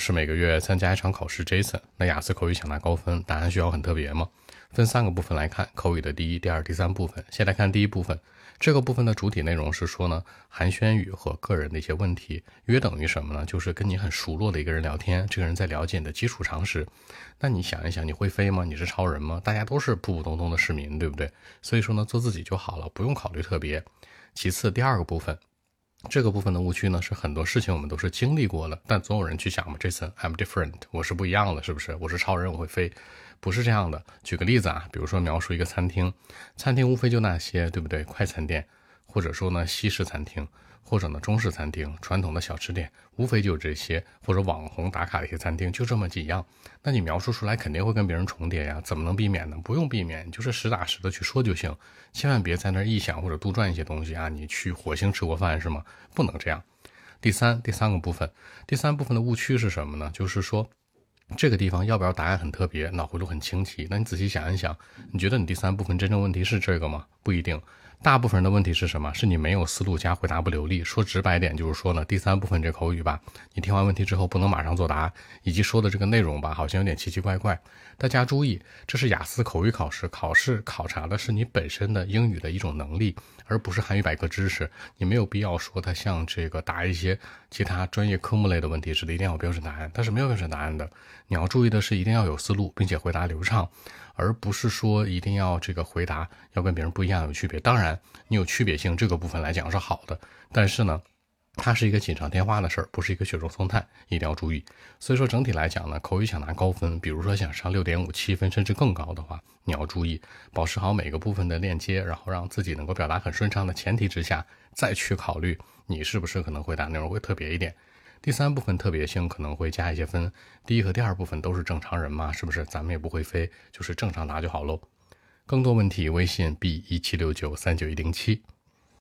是每个月参加一场考试，Jason。那雅思口语想拿高分，答案需要很特别吗？分三个部分来看，口语的第一、第二、第三部分。先来看第一部分，这个部分的主体内容是说呢，寒暄语和个人的一些问题，约等于什么呢？就是跟你很熟络的一个人聊天，这个人在了解你的基础常识。那你想一想，你会飞吗？你是超人吗？大家都是普普通通的市民，对不对？所以说呢，做自己就好了，不用考虑特别。其次，第二个部分。这个部分的误区呢，是很多事情我们都是经历过了，但总有人去想嘛，Jason，I'm different，我是不一样的，是不是？我是超人，我会飞，不是这样的。举个例子啊，比如说描述一个餐厅，餐厅无非就那些，对不对？快餐店，或者说呢西式餐厅。或者呢，中式餐厅、传统的小吃店，无非就这些；或者网红打卡的一些餐厅，就这么几样。那你描述出来肯定会跟别人重叠呀，怎么能避免呢？不用避免，就是实打实的去说就行。千万别在那儿臆想或者杜撰一些东西啊！你去火星吃过饭是吗？不能这样。第三，第三个部分，第三部分的误区是什么呢？就是说，这个地方要不要答案很特别，脑回路很清奇？那你仔细想一想，你觉得你第三部分真正问题是这个吗？不一定。大部分人的问题是什么？是你没有思路加回答不流利。说直白点，就是说呢，第三部分这口语吧，你听完问题之后不能马上作答，以及说的这个内容吧，好像有点奇奇怪怪。大家注意，这是雅思口语考试，考试考察的是你本身的英语的一种能力，而不是韩语百科知识。你没有必要说它像这个答一些其他专业科目类的问题似的，一定要有标准答案。它是没有标准答案的。你要注意的是，一定要有思路，并且回答流畅。而不是说一定要这个回答要跟别人不一样有区别，当然你有区别性这个部分来讲是好的，但是呢，它是一个锦上添花的事儿，不是一个雪中送炭，一定要注意。所以说整体来讲呢，口语想拿高分，比如说想上六点五七分甚至更高的话，你要注意保持好每个部分的链接，然后让自己能够表达很顺畅的前提之下，再去考虑你是不是可能回答内容会特别一点。第三部分特别性可能会加一些分，第一和第二部分都是正常人嘛，是不是？咱们也不会飞，就是正常答就好喽。更多问题，微信 b 一七六九三九一零七。